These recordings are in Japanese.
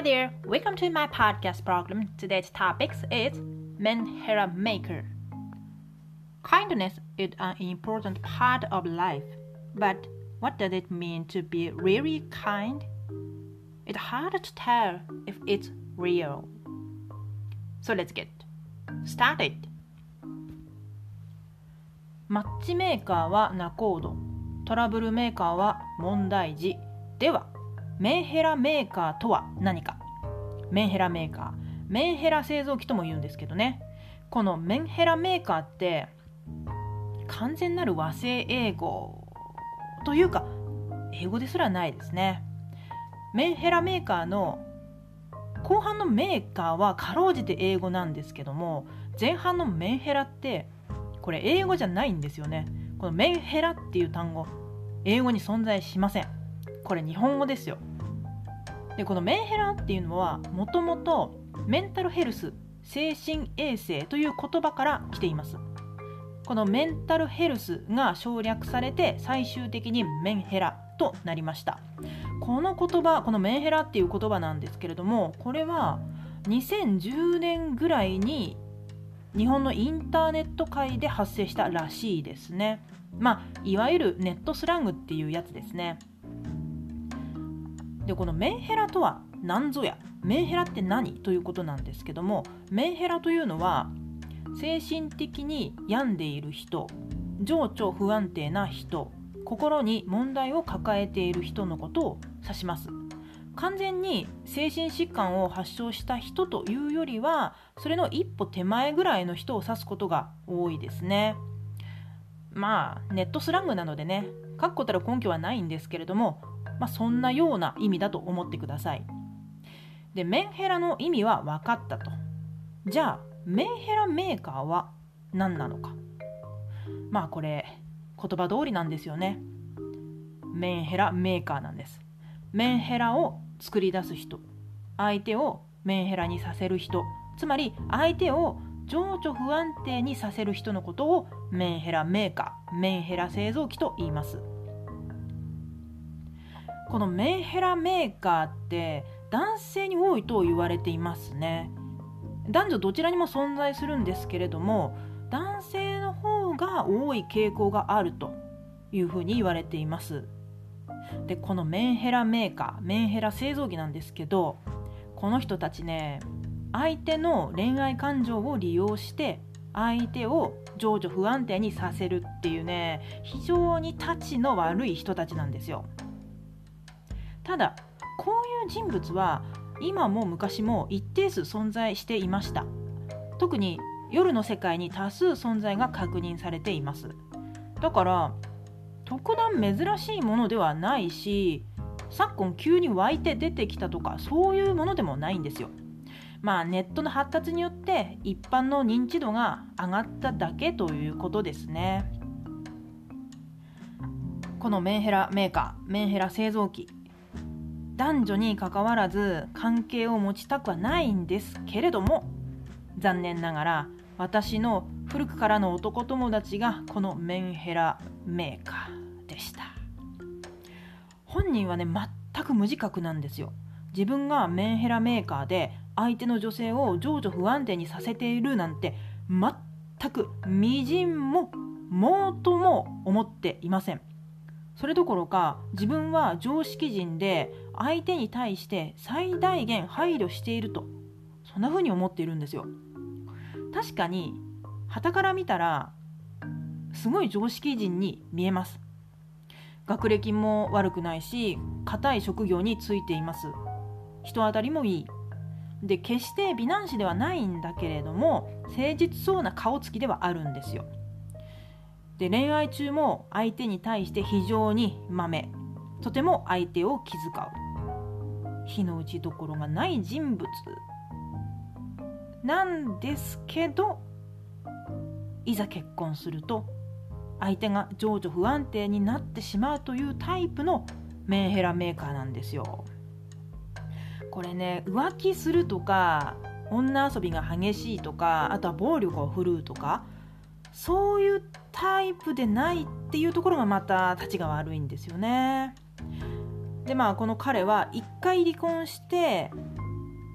Hi there, welcome to my podcast program. Today's topic is Menhera Maker. Kindness is an important part of life, but what does it mean to be really kind? It's hard to tell if it's real. So let's get started. マッチメーカーは仲人、トラブルメーカーは問題児。では、 メンヘラメーカーとは何か？メンヘラメーカー。メンヘラ製造機とも言うんですけどね。このメンヘラメーカーって完全なる和製英語というか英語ですらないですね。メンヘラメーカーの後半のメーカーはかろうじて英語なんですけども前半のメンヘラってこれ英語じゃないんですよね。このメンヘラっていう単語英語に存在しません。これ日本語ですよ。でこのメンヘラっていうのはもともとメンタルヘルス精神衛生という言葉から来ています。このメンタルヘルスが省略されて最終的にメンヘラとなりました。この言葉このメンヘラっていう言葉なんですけれどもこれは2010年ぐらいに日本のインターネット界で発生したらしいですね。まあいわゆるネットスラングっていうやつですね。でこのメンヘラとは何ぞや。メンヘラって何？ということなんですけどもメンヘラというのは精神的に病んでいる人情緒不安定な人心に問題を抱えている人のことを指します。完全に精神疾患を発症した人というよりはそれの一歩手前ぐらいの人を指すことが多いですね。まあネットスラングなのでね確固たる根拠はないんですけれどもまあ、そんなような意味だと思ってください。で、メンヘラの意味は分かったと。じゃあ、メンヘラメーカーは何なのか。まあこれ、言葉通りなんですよね。メンヘラメーカーなんです。メンヘラを作り出す人。相手をメンヘラにさせる人。つまり相手を情緒不安定にさせる人のことをメンヘラメーカー、メンヘラ製造機と言います。このメンヘラメーカーって男性に多いと言われていますね。男女どちらにも存在するんですけれども男性の方が多い傾向があるというふうに言われています。でこのメンヘラメーカーメンヘラ製造機なんですけどこの人たちね相手の恋愛感情を利用して相手を情緒不安定にさせるっていうね非常にたちの悪い人たちなんですよ。ただこういう人物は今も昔も一定数存在していました。特に夜の世界に多数存在が確認されています。だから特段珍しいものではないし昨今急に湧いて出てきたとかそういうものでもないんですよ。まあネットの発達によって一般の認知度が上がっただけということですね。このメンヘラメーカーメンヘラ製造機。男女にかかわらず関係を持ちたくはないんですけれども残念ながら私の古くからの男友達がこのメンヘラメーカーでした。本人はね全く無自覚なんですよ。自分がメンヘラメーカーで相手の女性を情緒不安定にさせているなんて全くみじんももうとも思っていません。それどころか自分は常識人で相手に対して最大限配慮していると。そんな風に思っているんですよ。確かに傍から見たらすごい常識人に見えます。学歴も悪くないし固い職業についています。人当たりもいい。で決して美男子ではないんだけれども誠実そうな顔つきではあるんですよ。で恋愛中も相手に対して非常にまめとても相手を気遣う火の打ちどころがない人物なんですけどいざ結婚すると相手が情緒不安定になってしまうというタイプのメンヘラメーカーなんですよこれね浮気するとか女遊びが激しいとかあとは暴力を振るうとかそういうタイプでないっていうところがまたたちが悪いんですよね。でまあこの彼は1回離婚して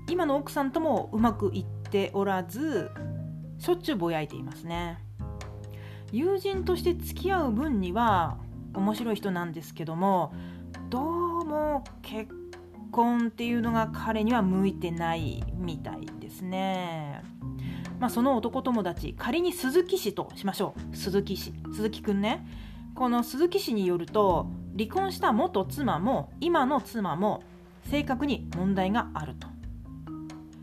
今の奥さんともうまくいっておらずしょっちゅうぼやいていますね。友人として付き合う分には面白い人なんですけどもどうも結婚っていうのが彼には向いてないみたいですね。まあその男友達仮に鈴木氏としましょう。鈴木氏。鈴木くんね。この鈴木氏によると離婚した元妻も今の妻も性格に問題があると。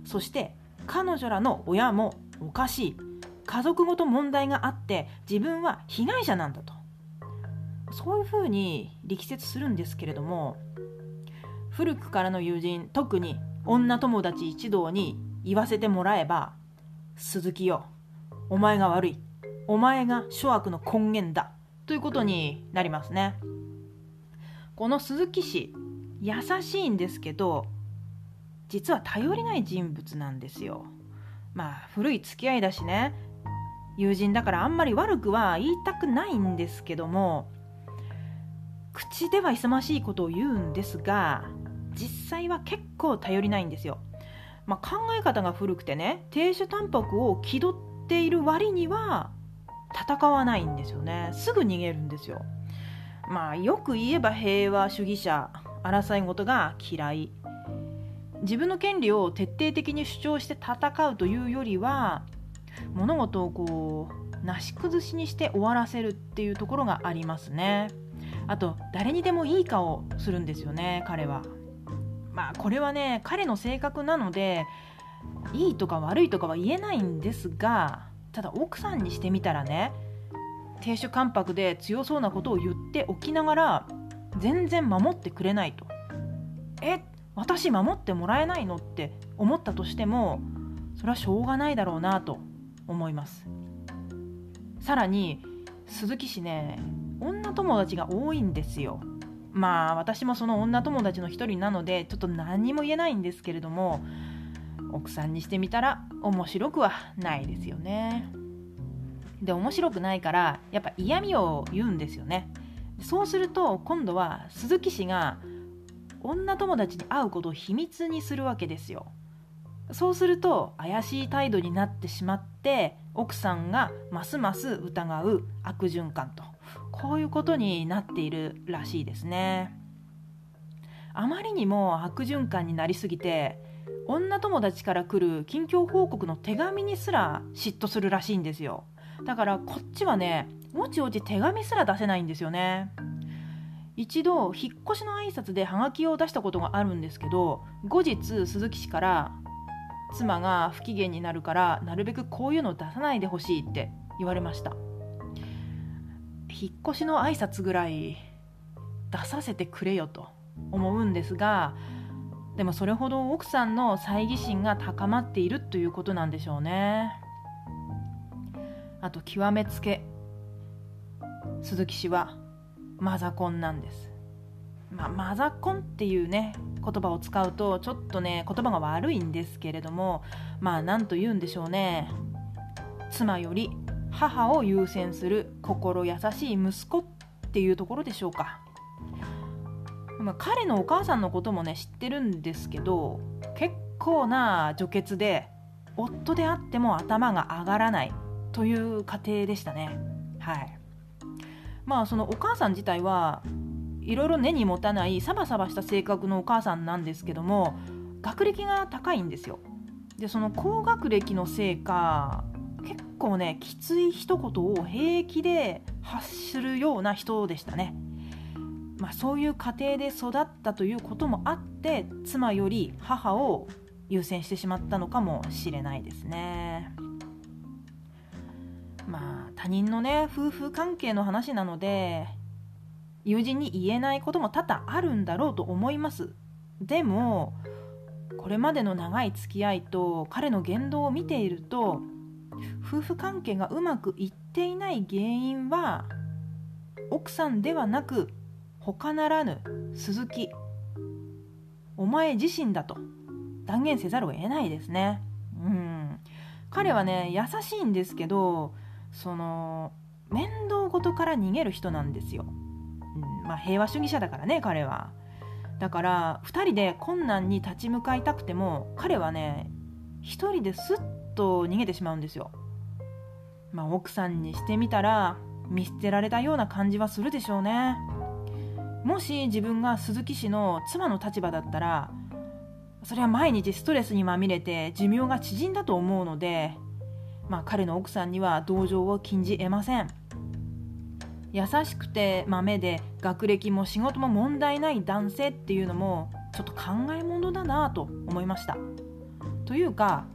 そして彼女らの親もおかしい。家族ごと問題があって自分は被害者なんだと。そういうふうに力説するんですけれども古くからの友人特に女友達一同に言わせてもらえば鈴木よお前が悪い。お前が諸悪の根源だ。ということになりますね。この鈴木氏優しいんですけど実は頼りない人物なんですよ。まあ古い付き合いだしね。友人だからあんまり悪くは言いたくないんですけども口では勇ましいことを言うんですが実際は結構頼りないんですよ、まあ、考え方が古くてね亭主淡白を気取っている割には戦わないんですよね。すぐ逃げるんですよ。まあよく言えば平和主義者争い事が嫌い。自分の権利を徹底的に主張して戦うというよりは物事をこうなし崩しにして終わらせるっていうところがありますね。あと誰にでもいい顔するんですよね彼は。まあこれはね彼の性格なのでいいとか悪いとかは言えないんですがただ奥さんにしてみたらね亭主関白で強そうなことを言っておきながら全然守ってくれないと。え私守ってもらえないのって思ったとしてもそれはしょうがないだろうなと思います。さらに鈴木氏ね女友達が多いんですよ。まあ私もその女友達の一人なのでちょっと何も言えないんですけれども奥さんにしてみたら面白くはないですよね。で面白くないからやっぱ嫌味を言うんですよね。そうすると今度は鈴木氏が女友達に会うことを秘密にするわけですよ。そうすると怪しい態度になってしまって奥さんがますます疑う悪循環と。こういうことになっているらしいですね。あまりにも悪循環になりすぎて女友達から来る近況報告の手紙にすら嫉妬するらしいんですよ。だからこっちはねおちおち手紙すら出せないんですよね。一度引っ越しの挨拶でハガキを出したことがあるんですけど後日鈴木氏から妻が不機嫌になるからなるべくこういうのを出さないでほしいって言われました。引っ越しの挨拶ぐらい出させてくれよと思うんですがでもそれほど奥さんの猜疑心が高まっているということなんでしょうね。あと極めつけ。鈴木氏はマザコンなんです。まあ、マザコンっていうね言葉を使うとちょっとね言葉が悪いんですけれどもまあ何と言うんでしょうね。妻より母を優先する心優しい息子っていうところでしょうか、まあ、彼のお母さんのこともね知ってるんですけど結構な女傑で夫であっても頭が上がらない。という家庭でしたね。はい。まあそのお母さん自体はいろいろ根に持たないサバサバした性格のお母さんなんですけども学歴が高いんですよ。でその高学歴のせいか結構ねきつい一言を平気で発するような人でしたね、まあ、そういう家庭で育ったということもあって妻より母を優先してしまったのかもしれないですね。他人のね夫婦関係の話なので友人に言えないことも多々あるんだろうと思います。でもこれまでの長い付き合いと彼の言動を見ていると夫婦関係がうまくいっていない原因は奥さんではなく他ならぬ鈴木。お前自身だと。断言せざるを得ないですね。うん。彼はね優しいんですけどその面倒事から逃げる人なんですようんまあ、平和主義者だからね彼はだから2人で困難に立ち向かいたくても彼はね1人ですっと逃げてしまうんですよ。まあ、奥さんにしてみたら見捨てられたような感じはするでしょうね。もし自分が鈴木氏の妻の立場だったらそれは毎日ストレスにまみれて寿命が縮んだと思うので、まあ、彼の奥さんには同情を禁じ得ません。優しくて豆で学歴も仕事も問題ない男性っていうのもちょっと考えものだなと思いました。というか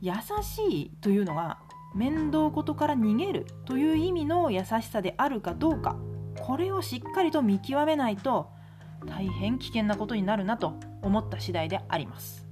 優しいというのが面倒事から逃げるという意味の優しさであるかどうかこれをしっかりと見極めないと大変危険なことになるなと思った次第であります。